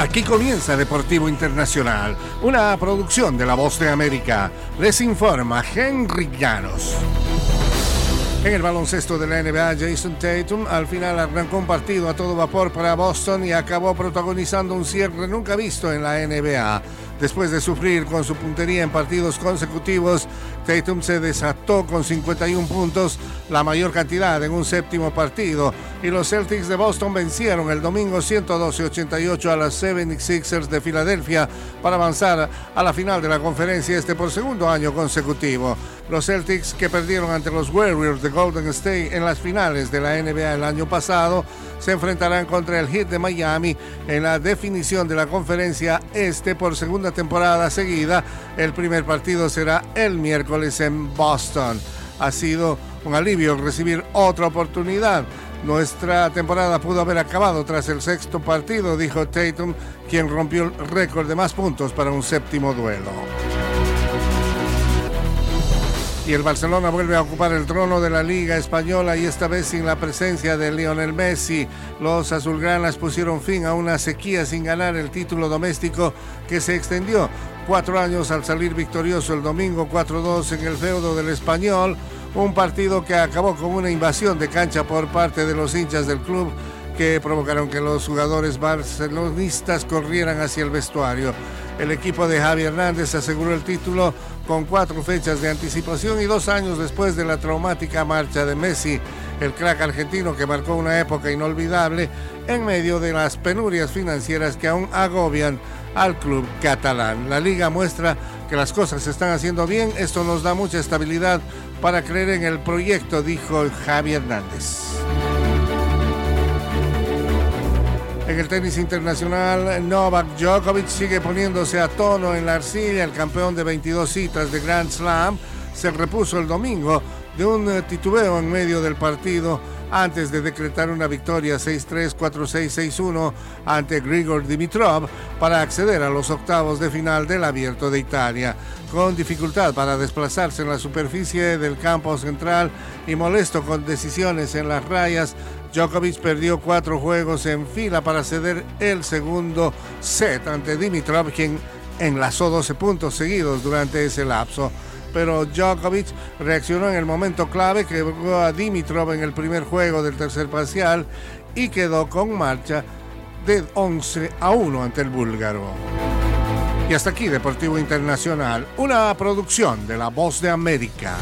Aquí comienza Deportivo Internacional, una producción de La Voz de América. Les informa Henry Llanos. En el baloncesto de la NBA, Jason Tatum al final arrancó un partido a todo vapor para Boston y acabó protagonizando un cierre nunca visto en la NBA. Después de sufrir con su puntería en partidos consecutivos, Tatum se desató con 51 puntos, la mayor cantidad en un séptimo partido, y los Celtics de Boston vencieron el domingo 112-88 a las 76ers de Filadelfia para avanzar a la final de la conferencia este por segundo año consecutivo. Los Celtics que perdieron ante los Warriors de Golden State en las finales de la NBA el año pasado se enfrentarán contra el Heat de Miami en la definición de la conferencia este por segunda temporada seguida. El primer partido será el miércoles en Boston. Ha sido un alivio recibir otra oportunidad. Nuestra temporada pudo haber acabado tras el sexto partido, dijo Tatum, quien rompió el récord de más puntos para un séptimo duelo y el Barcelona vuelve a ocupar el trono de la Liga Española y esta vez sin la presencia de Lionel Messi. Los azulgranas pusieron fin a una sequía sin ganar el título doméstico que se extendió cuatro años al salir victorioso el domingo 4-2 en el feudo del Español, un partido que acabó con una invasión de cancha por parte de los hinchas del club que provocaron que los jugadores barcelonistas corrieran hacia el vestuario. El equipo de Javi Hernández aseguró el título con cuatro fechas de anticipación y dos años después de la traumática marcha de Messi, el crack argentino que marcó una época inolvidable en medio de las penurias financieras que aún agobian al club catalán. La liga muestra que las cosas se están haciendo bien, esto nos da mucha estabilidad para creer en el proyecto, dijo Javi Hernández. En el tenis internacional, Novak Djokovic sigue poniéndose a tono en la arcilla. El campeón de 22 citas de Grand Slam se repuso el domingo de un eh, titubeo en medio del partido antes de decretar una victoria 6-3, 4-6, 6-1 ante Grigor Dimitrov para acceder a los octavos de final del Abierto de Italia. Con dificultad para desplazarse en la superficie del campo central y molesto con decisiones en las rayas, Djokovic perdió cuatro juegos en fila para ceder el segundo set ante Dimitrov, quien enlazó 12 puntos seguidos durante ese lapso. Pero Djokovic reaccionó en el momento clave, que quebró a Dimitrov en el primer juego del tercer parcial y quedó con marcha de 11 a 1 ante el búlgaro. Y hasta aquí Deportivo Internacional, una producción de La Voz de América.